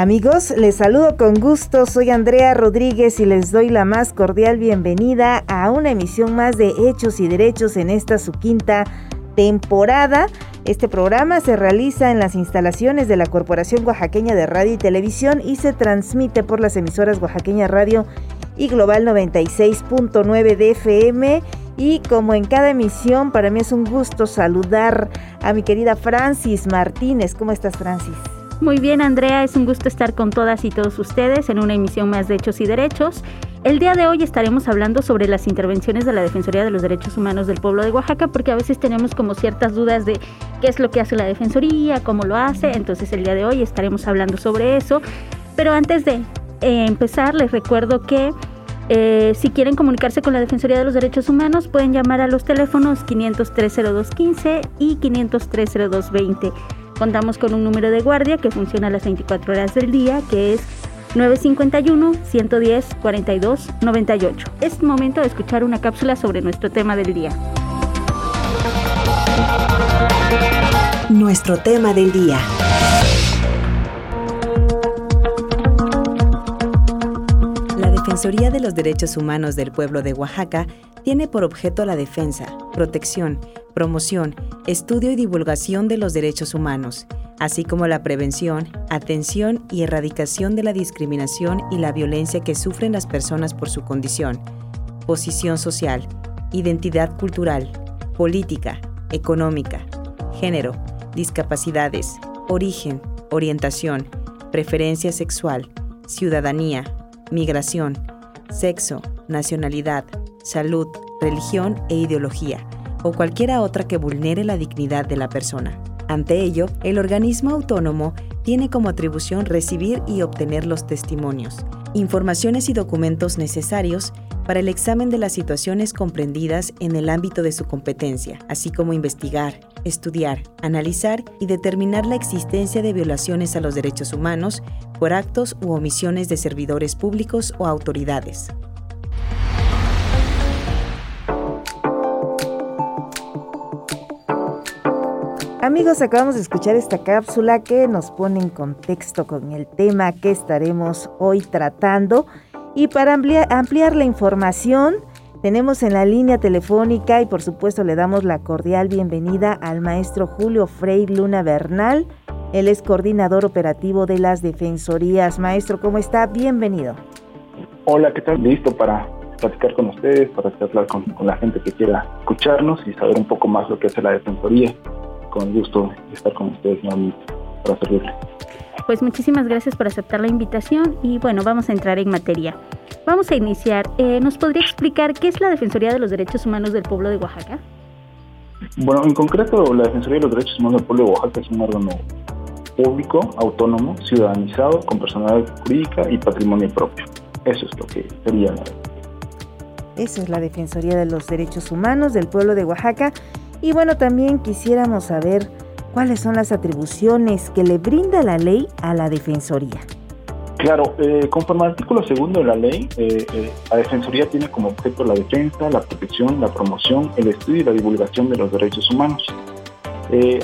Amigos, les saludo con gusto, soy Andrea Rodríguez y les doy la más cordial bienvenida a una emisión más de Hechos y Derechos en esta su quinta temporada. Este programa se realiza en las instalaciones de la Corporación Oaxaqueña de Radio y Televisión y se transmite por las emisoras Oaxaqueña Radio y Global 96.9 de FM. Y como en cada emisión, para mí es un gusto saludar a mi querida Francis Martínez. ¿Cómo estás, Francis? Muy bien, Andrea, es un gusto estar con todas y todos ustedes en una emisión más de Hechos y Derechos. El día de hoy estaremos hablando sobre las intervenciones de la Defensoría de los Derechos Humanos del pueblo de Oaxaca, porque a veces tenemos como ciertas dudas de qué es lo que hace la Defensoría, cómo lo hace, entonces el día de hoy estaremos hablando sobre eso. Pero antes de eh, empezar, les recuerdo que eh, si quieren comunicarse con la Defensoría de los Derechos Humanos, pueden llamar a los teléfonos 503-0215 y 503-0220. Contamos con un número de guardia que funciona las 24 horas del día, que es 951-110-4298. Es momento de escuchar una cápsula sobre nuestro tema del día. Nuestro tema del día. La Defensoría de los Derechos Humanos del Pueblo de Oaxaca tiene por objeto la defensa, protección, promoción, estudio y divulgación de los derechos humanos, así como la prevención, atención y erradicación de la discriminación y la violencia que sufren las personas por su condición, posición social, identidad cultural, política, económica, género, discapacidades, origen, orientación, preferencia sexual, ciudadanía, migración, sexo, nacionalidad, salud, religión e ideología o cualquiera otra que vulnere la dignidad de la persona. Ante ello, el organismo autónomo tiene como atribución recibir y obtener los testimonios, informaciones y documentos necesarios para el examen de las situaciones comprendidas en el ámbito de su competencia, así como investigar, estudiar, analizar y determinar la existencia de violaciones a los derechos humanos por actos u omisiones de servidores públicos o autoridades. Amigos, acabamos de escuchar esta cápsula que nos pone en contexto con el tema que estaremos hoy tratando. Y para ampliar, la información, tenemos en la línea telefónica y por supuesto le damos la cordial bienvenida al maestro Julio Frey Luna Bernal. Él es coordinador operativo de las Defensorías. Maestro, ¿cómo está? Bienvenido. Hola, ¿qué tal? Listo para platicar con ustedes, para hablar con, con la gente que quiera escucharnos y saber un poco más lo que hace la Defensoría con gusto estar con ustedes nuevamente para servirle. Pues muchísimas gracias por aceptar la invitación y bueno, vamos a entrar en materia. Vamos a iniciar. Eh, ¿Nos podría explicar qué es la Defensoría de los Derechos Humanos del Pueblo de Oaxaca? Bueno, en concreto, la Defensoría de los Derechos Humanos del Pueblo de Oaxaca es un órgano público, autónomo, ciudadanizado, con personalidad jurídica y patrimonio propio. Eso es lo que sería la Eso es la Defensoría de los Derechos Humanos del Pueblo de Oaxaca. Y bueno, también quisiéramos saber cuáles son las atribuciones que le brinda la ley a la Defensoría. Claro, eh, conforme al artículo segundo de la ley, eh, eh, la Defensoría tiene como objeto la defensa, la protección, la promoción, el estudio y la divulgación de los derechos humanos.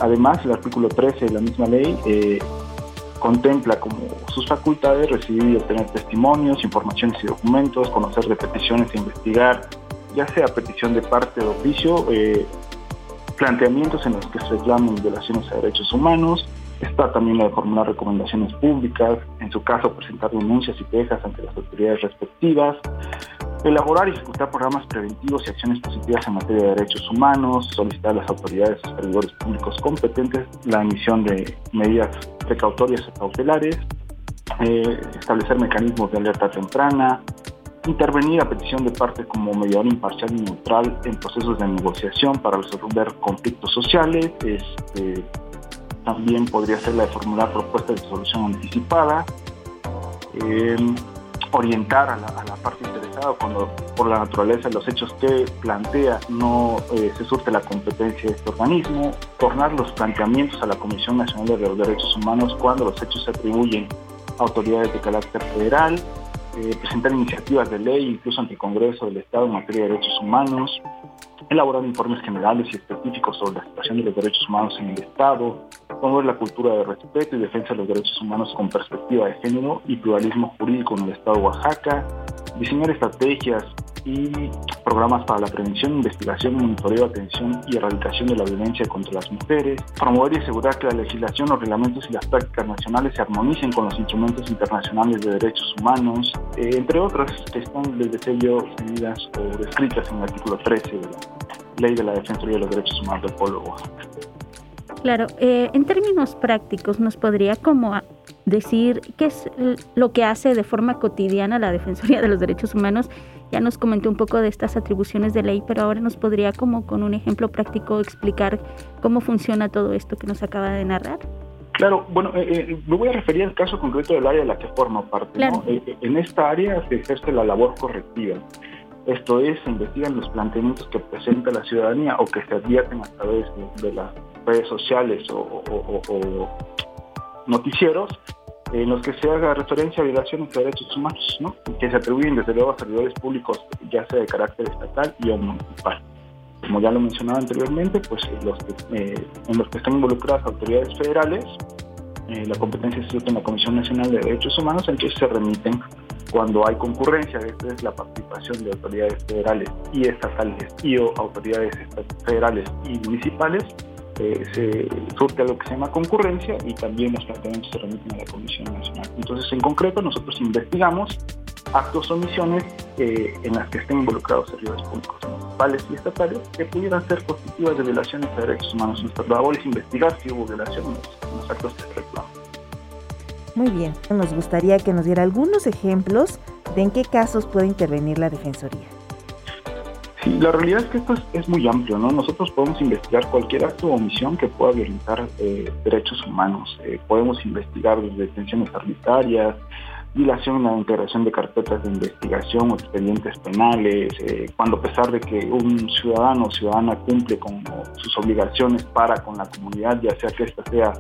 además, el artículo 13 de la misma ley contempla como sus facultades recibir y obtener testimonios, informaciones y documentos, conocer de peticiones e investigar, ya sea petición de parte de oficio planteamientos en los que se reclaman violaciones a derechos humanos. Está también la de formular recomendaciones públicas, en su caso presentar denuncias y quejas ante las autoridades respectivas, elaborar y ejecutar programas preventivos y acciones positivas en materia de derechos humanos, solicitar a las autoridades y servidores públicos competentes la emisión de medidas precautorias o cautelares, eh, establecer mecanismos de alerta temprana, intervenir a petición de parte como mediador imparcial y neutral en procesos de negociación para resolver conflictos sociales, este, también podría ser la de formular propuestas de solución anticipada, eh, orientar a la, parte interesada cuando por la naturaleza de los hechos que plantea no eh, se surte la competencia de este organismo, tornar los planteamientos a la Comisión Nacional de los Derechos Humanos cuando los hechos se atribuyen a autoridades de carácter federal, eh, presentar iniciativas de ley incluso ante el Congreso del Estado en materia de derechos humanos, elaborar informes generales y específicos sobre la situación de los derechos humanos en el Estado, promover la cultura de respeto y defensa de los derechos humanos con perspectiva de género y pluralismo jurídico en el Estado de Oaxaca, diseñar estrategias y programas para la prevención, investigación, monitoreo, atención y erradicación de la violencia contra las mujeres, promover y asegurar que la legislación, los reglamentos y las prácticas nacionales se armonicen con los instrumentos internacionales de derechos humanos, eh, entre otras que están, les deseo yo, seguidas o descritas en el artículo 13 de la Ley de la Defensoría de los Derechos Humanos del Pueblo de Oaxaca. Claro, eh, en términos prácticos, ¿nos podría como decir qué es lo que hace de forma cotidiana la Defensoría de los Derechos Humanos ya nos comentó un poco de estas atribuciones de ley, pero ahora nos podría como con un ejemplo práctico explicar cómo funciona todo esto que nos acaba de narrar. Claro, bueno, eh, eh, me voy a referir al caso concreto del área de la que forma parte. Eh, en esta área se ejerce la labor correctiva. Esto es, se investigan los planteamientos que presenta la ciudadanía o que se advierten a través de, las redes sociales o noticieros en los que se haga referencia a violaciones de derechos humanos, ¿no? que se atribuyen desde luego a servidores públicos, ya sea de carácter estatal y o municipal. Como ya lo mencionaba anteriormente, pues eh, en los que están involucradas autoridades federales, eh, la competencia se en la Comisión Nacional de Derechos Humanos, entonces se remiten cuando hay concurrencia, esta es la participación de autoridades federales y estatales y o autoridades federales y municipales, eh, se surte algo que se llama concurrencia y también los planteamientos se remiten a la Comisión Nacional. Entonces, en concreto, nosotros investigamos actos o omisiones eh, en las que estén involucrados servidores públicos municipales y estatales que pudieran ser constitutivas de violaciones de derechos humanos. Nuestra labor es investigar si hubo violaciones en los actos que se reclaman. Muy bien, nos gustaría que nos diera algunos ejemplos de en qué casos puede intervenir la Defensoría. Sí, la realidad es que esto es, muy amplio, ¿no? Nosotros podemos investigar cualquier acto o omisión que pueda violentar eh, derechos humanos. Eh, podemos investigar detenciones arbitrarias, dilación en la integración de carpetas de investigación o expedientes penales, eh, cuando a pesar de que un ciudadano o ciudadana cumple con sus obligaciones para con la comunidad, ya sea que ésta sea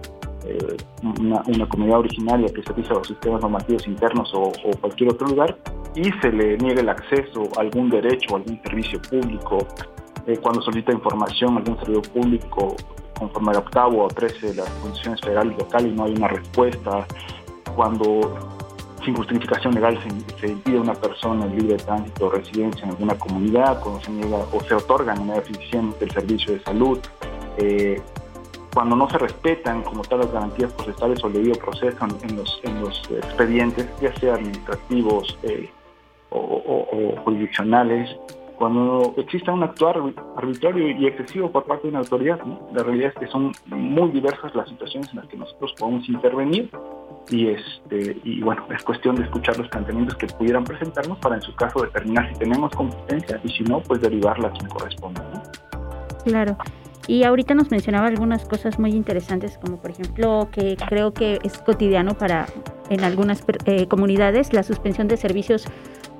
eh, una, comunidad originaria que servicio a los sistemas normativos internos o, cualquier otro lugar y se le niegue el acceso a algún derecho o algún servicio público, eh, cuando solicita información algún servicio público conforme al octavo o trece de las condiciones federales locales y no hay una respuesta, cuando sin justificación legal se, impide a una persona el libre tránsito o residencia en alguna comunidad, cuando se niega o se otorga de manera eficiente el servicio de salud, eh, cuando no se respetan como tal las garantías procesales o debido proceso en, los, en los expedientes, ya sea administrativos eh, o, jurisdiccionales, cuando exista un actuar arbitrario y excesivo por parte de una autoridad, la realidad es que son muy diversas las situaciones en las que nosotros podemos intervenir y este y bueno es cuestión de escuchar los planteamientos que pudieran presentarnos para en su caso determinar si tenemos competencia y si no pues derivarla a quien corresponda claro y ahorita nos mencionaba algunas cosas muy interesantes, como por ejemplo que creo que es cotidiano para en algunas eh, comunidades la suspensión de servicios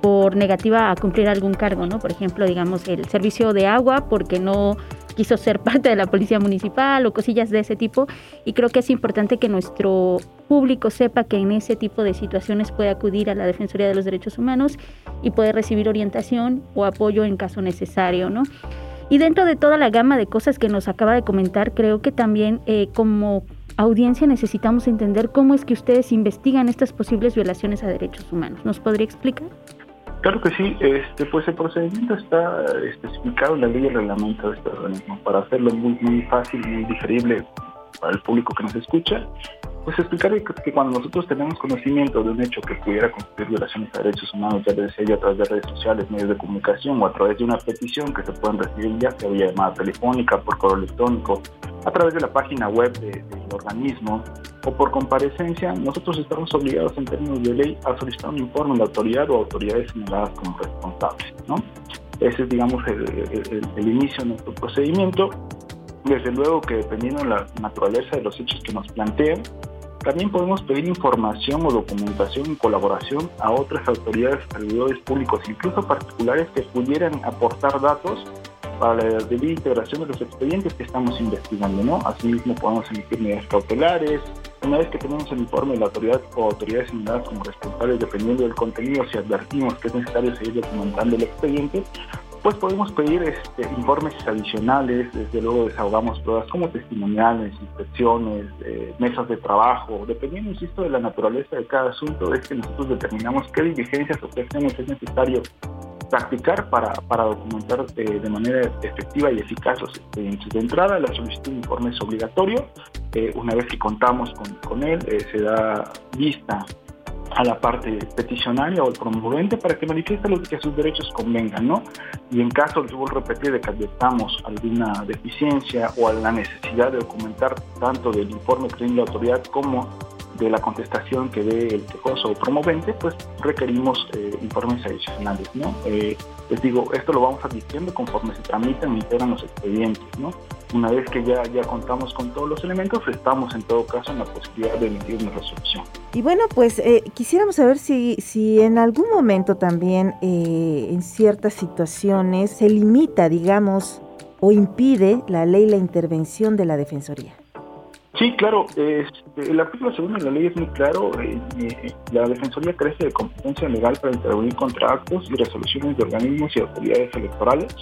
por negativa a cumplir algún cargo, ¿no? Por ejemplo, digamos el servicio de agua porque no quiso ser parte de la policía municipal o cosillas de ese tipo. Y creo que es importante que nuestro público sepa que en ese tipo de situaciones puede acudir a la Defensoría de los Derechos Humanos y puede recibir orientación o apoyo en caso necesario, ¿no? Y dentro de toda la gama de cosas que nos acaba de comentar, creo que también eh, como audiencia necesitamos entender cómo es que ustedes investigan estas posibles violaciones a derechos humanos. ¿Nos podría explicar? Claro que sí, este, pues el procedimiento está especificado en la ley y el reglamento de este organismo para hacerlo muy, muy fácil, muy digerible para el público que nos escucha pues explicar que, cuando nosotros tenemos conocimiento de un hecho que pudiera constituir violaciones a derechos humanos, ya sea a través de redes sociales, medios de comunicación o a través de una petición que se pueden recibir ya sea vía llamada telefónica, por correo electrónico, a través de la página web del organismo o por comparecencia, nosotros estamos obligados en términos de ley a solicitar un informe de la autoridad o autoridades señaladas como responsables. ¿no? Ese es, digamos, el, el inicio de nuestro procedimiento Desde luego que dependiendo de la naturaleza de los hechos que nos plantean, también podemos pedir información o documentación en colaboración a otras autoridades, servidores públicos, incluso particulares que pudieran aportar datos para la debida integración de los expedientes que estamos investigando. ¿no? Asimismo, podemos emitir medidas cautelares. Una vez que tenemos el informe de la autoridad o autoridades señaladas como responsables, dependiendo del contenido, si advertimos que es necesario seguir documentando el expediente, pues podemos pedir este, informes adicionales, desde luego desahogamos pruebas como testimoniales, inspecciones, eh, mesas de trabajo, dependiendo, insisto, de la naturaleza de cada asunto, es que nosotros determinamos qué diligencias o qué acciones es necesario practicar para, para documentar eh, de manera efectiva y eficaz los expedientes. De entrada, la solicitud de informe es obligatorio. Eh, una vez que contamos con, con él, se da vista a la parte peticionaria o el promovente para que manifieste lo que sus derechos convengan, ¿no? Y en caso, les vuelvo a repetir, de que advertamos alguna deficiencia o a la necesidad de documentar tanto del informe que tiene la autoridad como de la contestación que dé el quejoso o promovente, pues requerimos eh, informes adicionales, ¿no? Eh, les digo, esto lo vamos advirtiendo conforme se tramitan y integran los expedientes, ¿no? Una vez que ya, ya contamos con todos los elementos, estamos en todo caso en la posibilidad de emitir una resolución. Y bueno, pues eh, quisiéramos saber si, si en algún momento también en ciertas situaciones se limita, digamos, o impide la ley la intervención de la Defensoría. Sí, claro. Este, el artículo segundo de la ley es muy claro. Eh, eh, la Defensoría crece de competencia legal para intervenir contra actos y resoluciones de organismos y autoridades electorales.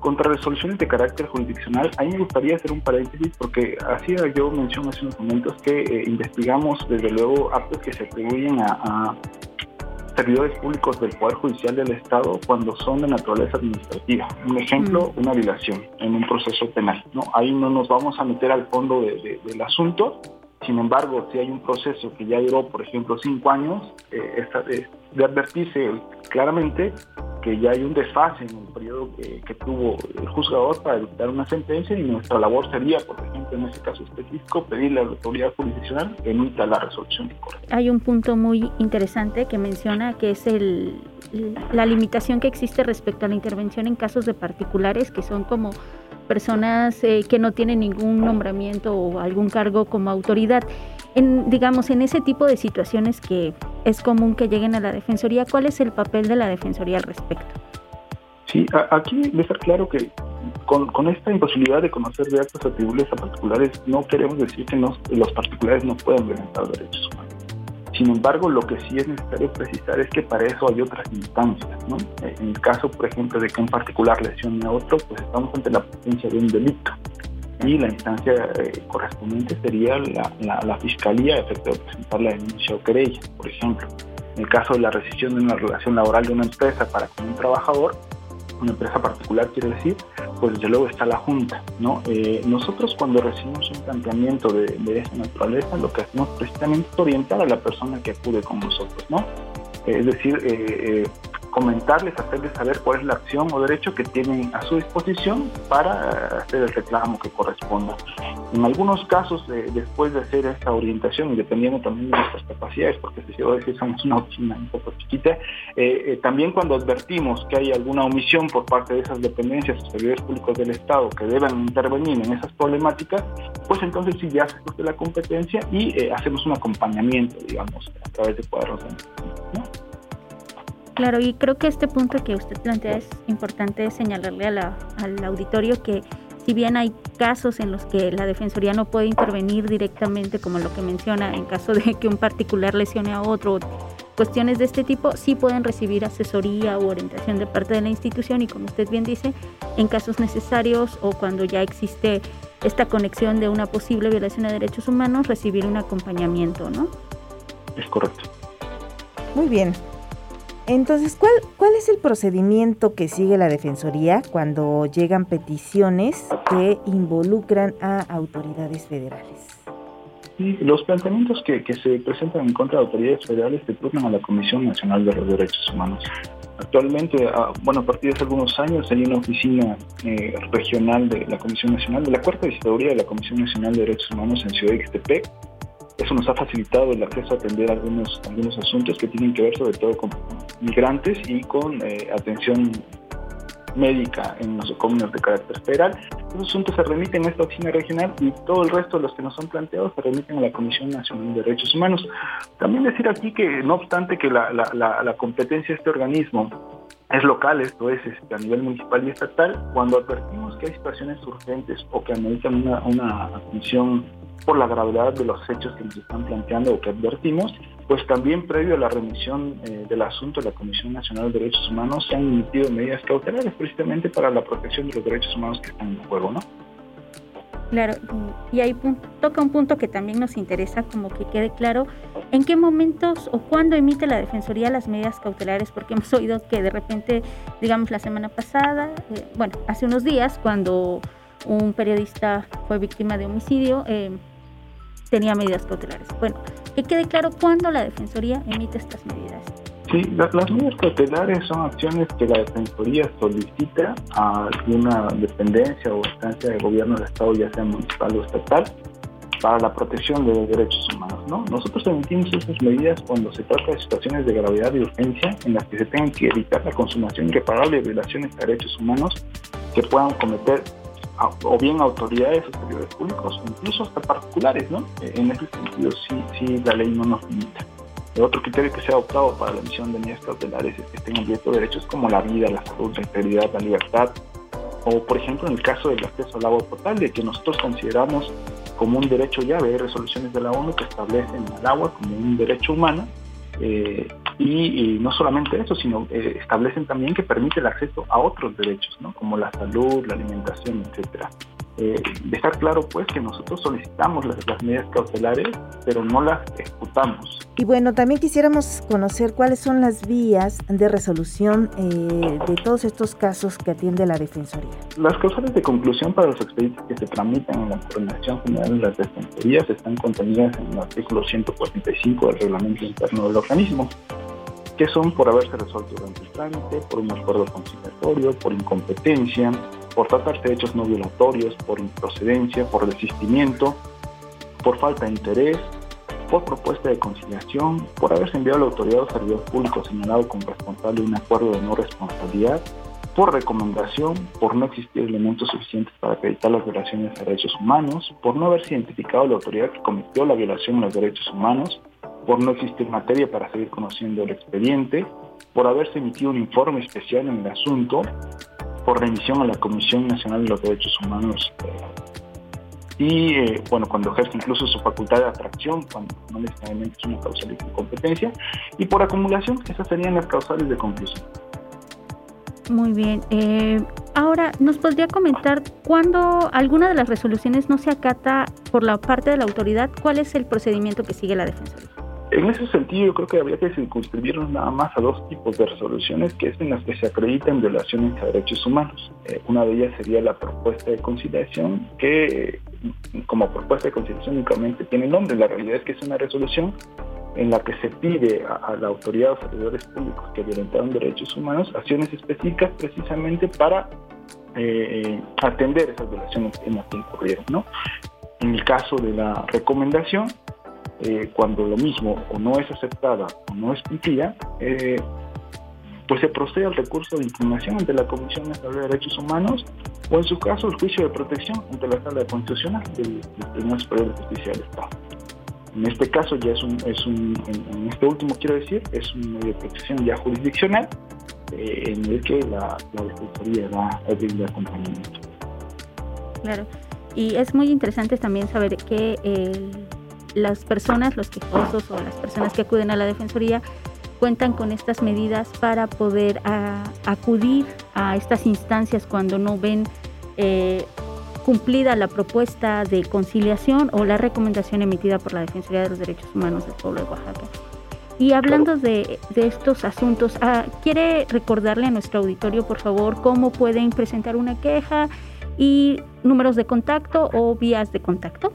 Contra resoluciones de carácter jurisdiccional, ahí me gustaría hacer un paréntesis porque hacía yo mención hace unos momentos que eh, investigamos desde luego actos que se atribuyen a servidores públicos del Poder Judicial del Estado cuando son de naturaleza administrativa. Un ejemplo, mm. una violación en un proceso penal. ¿no? Ahí no nos vamos a meter al fondo del asunto. Sin embargo, si hay un proceso que ya duró, por ejemplo, cinco años, eh, de advertirse claramente que ya hay un desfase en el periodo que, tuvo el juzgador para dictar una sentencia y nuestra labor sería, por ejemplo, en este caso específico, pedirle a la autoridad jurisdiccional que emita la resolución de corte. Hay un punto muy interesante que menciona que es el, la limitación que existe respecto a la intervención en casos de particulares que son como personas eh, que no tienen ningún nombramiento o algún cargo como autoridad. En, digamos, en ese tipo de situaciones que es común que lleguen a la Defensoría, ¿cuál es el papel de la Defensoría al respecto? Sí, aquí debe estar claro que con, esta imposibilidad de conocer de actos atribuibles a particulares, no queremos decir que los particulares no puedan violentar derechos humanos. Sin embargo, lo que sí es necesario precisar es que para eso hay otras instancias. ¿no? En el caso, por ejemplo, de que un particular lesione a otro, pues estamos ante la presencia de un delito. Y la instancia eh, correspondiente sería la, la, fiscalía, a efecto de presentar la denuncia o querella, por ejemplo. En el caso de la rescisión de una relación laboral de una empresa para con un trabajador, una empresa particular quiere decir, pues desde luego está la Junta. ¿no? Eh, nosotros cuando recibimos un planteamiento de, de, esa naturaleza, lo que hacemos precisamente es orientar a la persona que acude con nosotros. ¿no? es decir, eh, comentarles, hacerles saber cuál es la acción o derecho que tienen a su disposición para hacer el reclamo que corresponda. En algunos casos, eh, después de hacer esta orientación, y dependiendo también de nuestras capacidades, porque si yo decir somos una oficina un poco chiquita, eh, eh, también cuando advertimos que hay alguna omisión por parte de esas dependencias o servidores públicos del Estado que deban intervenir en esas problemáticas, pues entonces sí ya se de la competencia y hacemos un acompañamiento, digamos, a través de cuadros ¿no? Claro, y creo que este punto que usted plantea es importante señalarle al auditorio que si bien hay casos en los que la Defensoría no puede intervenir directamente, como lo que menciona, en caso de que un particular lesione a otro, cuestiones de este tipo, sí pueden recibir asesoría u orientación de parte de la institución y como usted bien dice, en casos necesarios o cuando ya existe esta conexión de una posible violación de derechos humanos, recibir un acompañamiento, ¿no? Es correcto. Muy bien, entonces, ¿cuál, ¿cuál es el procedimiento que sigue la Defensoría cuando llegan peticiones que involucran a autoridades federales? los planteamientos que, se presentan en contra de autoridades federales se turnan a la Comisión Nacional de los Derechos Humanos. Actualmente, ah, bueno, a partir de hace algunos años hay una oficina eh, regional de la Comisión Nacional, de la Cuarta Visitaduría de la Comisión Nacional de Derechos Humanos en Ciudad de Ixtepec, eso nos ha facilitado el acceso a atender algunos, algunos asuntos que tienen que ver sobre todo con migrantes y con eh, atención médica en los convenios de carácter federal. Esos asuntos se remiten a esta oficina regional y todo el resto de los que nos son planteados se remiten a la Comisión Nacional de Derechos Humanos. También decir aquí que no obstante que la, la competencia de este organismo es local, esto es este, a nivel municipal y estatal, cuando advertimos que hay situaciones urgentes o que ameritan una, una atención por la gravedad de los hechos que nos están planteando o que advertimos, pues también previo a la remisión eh, del asunto de la Comisión Nacional de Derechos Humanos se han emitido medidas cautelares precisamente para la protección de los derechos humanos que están en juego, ¿no? Claro, y ahí toca un punto que también nos interesa, como que quede claro, en qué momentos o cuándo emite la Defensoría las medidas cautelares, porque hemos oído que de repente, digamos la semana pasada, eh, bueno, hace unos días, cuando un periodista fue víctima de homicidio, eh, tenía medidas cautelares. Bueno, que quede claro cuándo la Defensoría emite estas medidas. Sí, las medidas cautelares son acciones que la Defensoría solicita a alguna dependencia o instancia de gobierno del Estado, ya sea municipal o estatal, para la protección de los derechos humanos. ¿no? Nosotros emitimos esas medidas cuando se trata de situaciones de gravedad y urgencia en las que se tengan que evitar la consumación irreparable de violaciones de derechos humanos que puedan cometer o bien autoridades o servidores públicos, incluso hasta particulares, ¿no? En ese sentido sí, sí la ley no nos limita. Otro criterio que se ha adoptado para la emisión de medidas cautelares es que estén abiertos derechos como la vida, la salud, la integridad, la libertad, o por ejemplo en el caso del acceso al agua potable, que nosotros consideramos como un derecho llave, hay resoluciones de la ONU que establecen el agua como un derecho humano, eh, y, no solamente eso, sino eh, establecen también que permite el acceso a otros derechos, como la salud, la alimentación, etcétera. Eh, dejar claro pues que nosotros solicitamos las, medidas cautelares, pero no las ejecutamos. Y bueno, también quisiéramos conocer cuáles son las vías de resolución eh, de todos estos casos que atiende la Defensoría. Las causales de conclusión para los expedientes que se tramitan en la Coordinación General de las Defensorías están contenidas en el artículo 145 del Reglamento Interno del organismo que son por haberse resuelto durante el trámite, por un acuerdo conciliatorio, por incompetencia, por tratarse de hechos no violatorios, por improcedencia, por desistimiento, por falta de interés, por propuesta de conciliación, por haberse enviado a la autoridad o servidor público señalado como responsable de un acuerdo de no responsabilidad, por recomendación, por no existir elementos suficientes para acreditar las violaciones de derechos humanos, por no haberse identificado la autoridad que cometió la violación de los derechos humanos, por no existir materia para seguir conociendo el expediente, por haberse emitido un informe especial en el asunto, por remisión a la Comisión Nacional de los Derechos Humanos y, eh, bueno, cuando ejerce incluso su facultad de atracción, cuando no necesariamente es una causal de incompetencia, y por acumulación, esas serían las causales de conclusión. Muy bien. Eh, ahora, ¿nos podría comentar cuando alguna de las resoluciones no se acata por la parte de la autoridad? ¿Cuál es el procedimiento que sigue la Defensoría? En ese sentido, yo creo que habría que circunscribirnos nada más a dos tipos de resoluciones, que es en las que se acreditan violaciones a derechos humanos. Eh, una de ellas sería la propuesta de conciliación, que como propuesta de conciliación únicamente tiene nombre. La realidad es que es una resolución en la que se pide a, la autoridad o servidores públicos que violentaron derechos humanos acciones específicas precisamente para eh, atender esas violaciones en las que incurrieron. ¿no? En el caso de la recomendación, eh, cuando lo mismo o no es aceptada o no es cumplida, eh, pues se procede al recurso de impugnación ante la Comisión Nacional de Derechos Humanos o en su caso el juicio de protección ante la Sala Constitucional del, Tribunal Superior de Justicia del Estado. En este caso ya es un, es un en, este último quiero decir, es un medio de protección ya jurisdiccional eh, en el que la, la Defensoría da el acompañamiento. Claro, y es muy interesante también saber que el las personas, los quejosos o las personas que acuden a la Defensoría cuentan con estas medidas para poder ah, acudir a estas instancias cuando no ven eh, cumplida la propuesta de conciliación o la recomendación emitida por la Defensoría de los Derechos Humanos del Pueblo de Oaxaca. Y hablando de, estos asuntos, ah, ¿quiere recordarle a nuestro auditorio, por favor, cómo pueden presentar una queja y números de contacto o vías de contacto?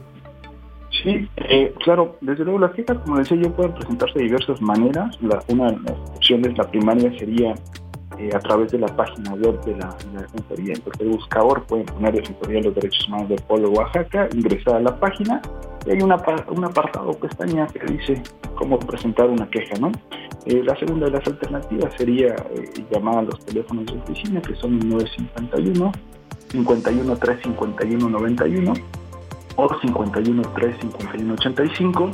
Sí, eh, claro, desde luego las quejas, como decía yo, pueden presentarse de diversas maneras. La, una de las opciones, la primaria sería eh, a través de la página web de la, Defensoría. Entonces el buscador pueden poner Defensoría de los Derechos Humanos de Oaxaca, ingresar a la página Y hay una, un apartado pestaña que dice cómo presentar una queja, ¿no? Eh, la segunda de las alternativas sería eh, llamar a los teléfonos de oficina, que son el 951 51 351 91 o 51 351 85.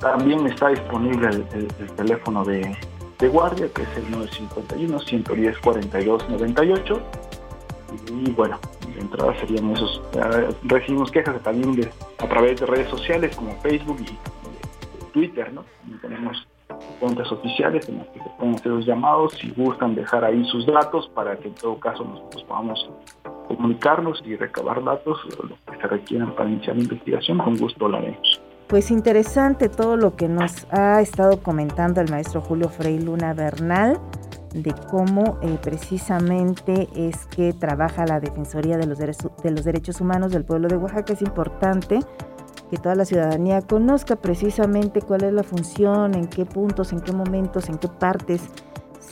También está disponible el, teléfono de, de, guardia, que es el 951 110 42 98. Y bueno, de entrada serían esos. recibimos quejas también a través de redes sociales como Facebook y Twitter, ¿no? tenemos cuentas oficiales en las que se pueden hacer los llamados si gustan dejar ahí sus datos para que en todo caso nosotros podamos comunicarnos y recabar datos, lo que se requieran para iniciar la investigación, con gusto lo haremos. Pues interesante todo lo que nos ha estado comentando el maestro Julio Frei Luna Bernal de cómo eh, precisamente es que trabaja la Defensoría de los, de los Derechos Humanos del pueblo de Oaxaca. Es importante que toda la ciudadanía conozca precisamente cuál es la función, en qué puntos, en qué momentos, en qué partes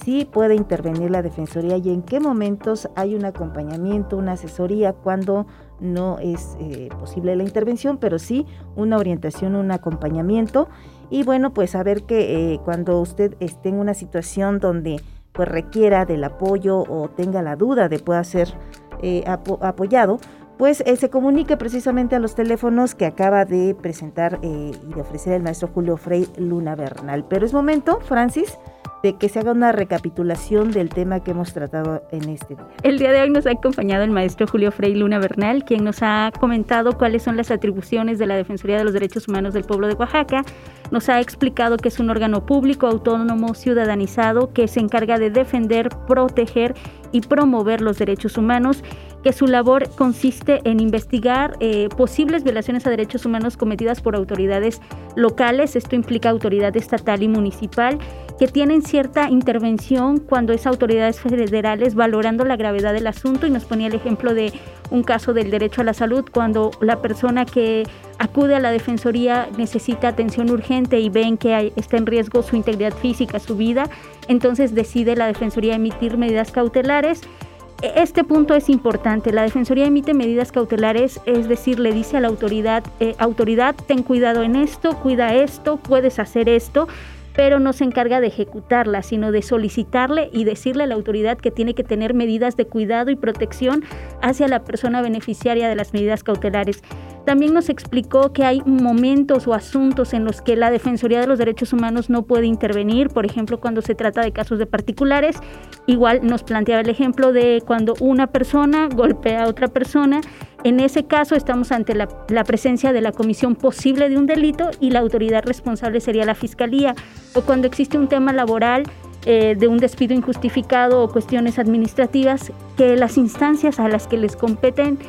sí puede intervenir la Defensoría y en qué momentos hay un acompañamiento, una asesoría, cuando no es eh, posible la intervención, pero sí una orientación, un acompañamiento. Y bueno, pues saber que eh, cuando usted esté en una situación donde pues requiera del apoyo o tenga la duda de pueda ser eh, apoyado, pues eh, se comunique precisamente a los teléfonos que acaba de presentar eh, y de ofrecer el maestro Julio Frey Luna Bernal. Pero es momento, Francis, de que se haga una recapitulación del tema que hemos tratado en este día. El día de hoy nos ha acompañado el maestro Julio Frey Luna Bernal, quien nos ha comentado cuáles son las atribuciones de la Defensoría de los Derechos Humanos del Pueblo de Oaxaca. Nos ha explicado que es un órgano público, autónomo, ciudadanizado, que se encarga de defender, proteger y promover los derechos humanos que su labor consiste en investigar eh, posibles violaciones a derechos humanos cometidas por autoridades locales, esto implica autoridad estatal y municipal, que tienen cierta intervención cuando es autoridades federales valorando la gravedad del asunto y nos ponía el ejemplo de un caso del derecho a la salud cuando la persona que acude a la defensoría necesita atención urgente y ven que está en riesgo su integridad física, su vida, entonces decide la defensoría emitir medidas cautelares este punto es importante. La Defensoría emite medidas cautelares, es decir, le dice a la autoridad, eh, autoridad, ten cuidado en esto, cuida esto, puedes hacer esto, pero no se encarga de ejecutarla, sino de solicitarle y decirle a la autoridad que tiene que tener medidas de cuidado y protección hacia la persona beneficiaria de las medidas cautelares. También nos explicó que hay momentos o asuntos en los que la Defensoría de los Derechos Humanos no puede intervenir, por ejemplo, cuando se trata de casos de particulares. Igual nos planteaba el ejemplo de cuando una persona golpea a otra persona. En ese caso estamos ante la, presencia de la comisión posible de un delito y la autoridad responsable sería la Fiscalía. O cuando existe un tema laboral eh, de un despido injustificado o cuestiones administrativas, que las instancias a las que les competen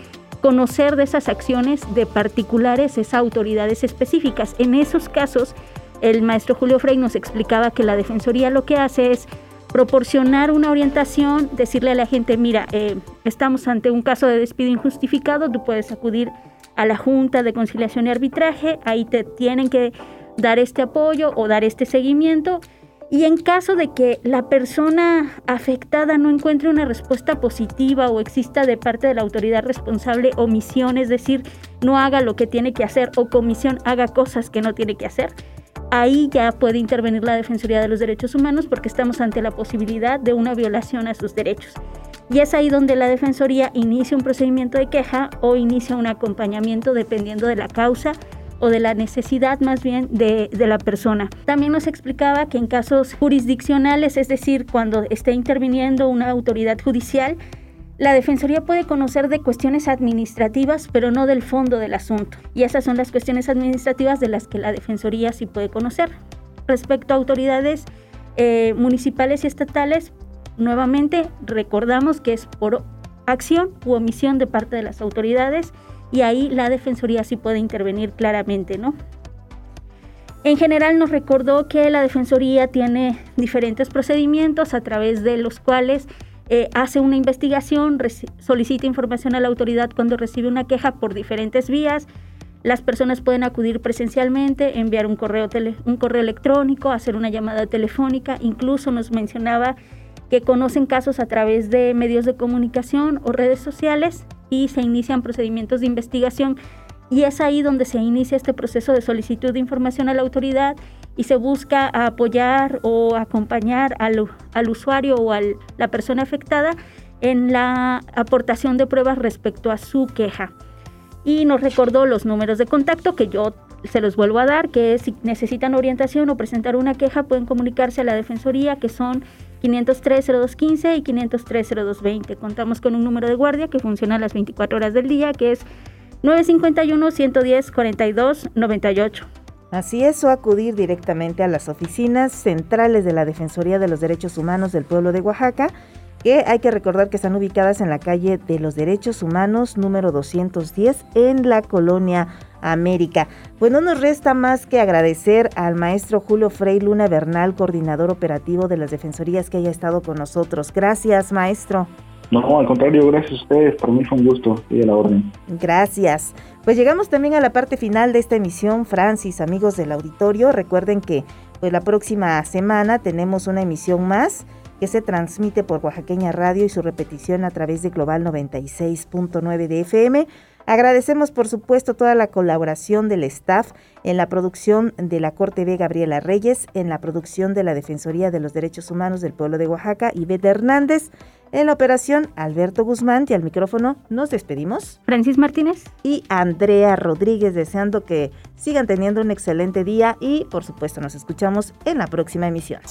conocer de esas acciones de particulares es autoridades específicas. En esos casos, el maestro Julio Frey nos explicaba que la Defensoría lo que hace es proporcionar una orientación, decirle a la gente, mira, eh, estamos ante un caso de despido injustificado, tú puedes acudir a la Junta de Conciliación y Arbitraje, ahí te tienen que dar este apoyo o dar este seguimiento y en caso de que la persona afectada no encuentre una respuesta positiva o exista de parte de la autoridad responsable omisión, es decir, no haga lo que tiene que hacer o comisión haga cosas que no tiene que hacer, ahí ya puede intervenir la Defensoría de los Derechos Humanos porque estamos ante la posibilidad de una violación a sus derechos. Y es ahí donde la Defensoría inicia un procedimiento de queja o inicia un acompañamiento dependiendo de la causa o de la necesidad más bien de, la persona. También nos explicaba que en casos jurisdiccionales, es decir, cuando esté interviniendo una autoridad judicial, la Defensoría puede conocer de cuestiones administrativas, pero no del fondo del asunto. Y esas son las cuestiones administrativas de las que la Defensoría sí puede conocer. Respecto a autoridades eh, municipales y estatales, nuevamente recordamos que es por acción u omisión de parte de las autoridades y ahí la Defensoría sí puede intervenir claramente, ¿no? En general nos recordó que la Defensoría tiene diferentes procedimientos a través de los cuales eh, hace una investigación, solicita información a la autoridad cuando recibe una queja por diferentes vías. Las personas pueden acudir presencialmente, enviar un correo, un correo electrónico, hacer una llamada telefónica. Incluso nos mencionaba que conocen casos a través de medios de comunicación o redes sociales y se inician procedimientos de investigación y es ahí donde se inicia este proceso de solicitud de información a la autoridad y se busca apoyar o acompañar al, al usuario o a la persona afectada en la aportación de pruebas respecto a su queja. Y nos recordó los números de contacto que yo se los vuelvo a dar, que si necesitan orientación o presentar una queja pueden comunicarse a la Defensoría, que son 503-0215 y 503-0220. Contamos con un número de guardia que funciona las 24 horas del día, que es 951-110-4298. Así es, o acudir directamente a las oficinas centrales de la Defensoría de los Derechos Humanos del pueblo de Oaxaca que hay que recordar que están ubicadas en la calle de los Derechos Humanos número 210 en la colonia América. Pues no nos resta más que agradecer al maestro Julio Frey Luna Bernal, coordinador operativo de las Defensorías, que haya estado con nosotros. Gracias, maestro. No, al contrario, gracias a ustedes. Para mí fue un gusto y a la orden. Gracias. Pues llegamos también a la parte final de esta emisión, Francis, amigos del auditorio. Recuerden que pues la próxima semana tenemos una emisión más que se transmite por Oaxaqueña Radio y su repetición a través de Global 96.9 de FM. Agradecemos por supuesto toda la colaboración del staff en la producción de la Corte B Gabriela Reyes, en la producción de la Defensoría de los Derechos Humanos del Pueblo de Oaxaca, Ivette Hernández, en la operación Alberto Guzmán y al micrófono nos despedimos. Francis Martínez y Andrea Rodríguez, deseando que sigan teniendo un excelente día y por supuesto nos escuchamos en la próxima emisión.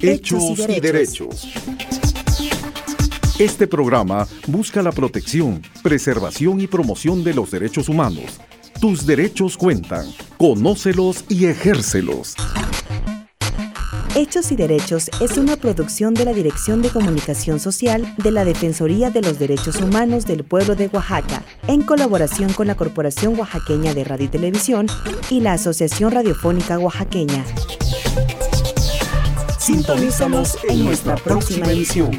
Hechos y derechos. Este programa busca la protección, preservación y promoción de los derechos humanos. Tus derechos cuentan. Conócelos y ejércelos. Hechos y Derechos es una producción de la Dirección de Comunicación Social de la Defensoría de los Derechos Humanos del Pueblo de Oaxaca, en colaboración con la Corporación Oaxaqueña de Radio y Televisión y la Asociación Radiofónica Oaxaqueña. Sintonízanos en nuestra próxima emisión.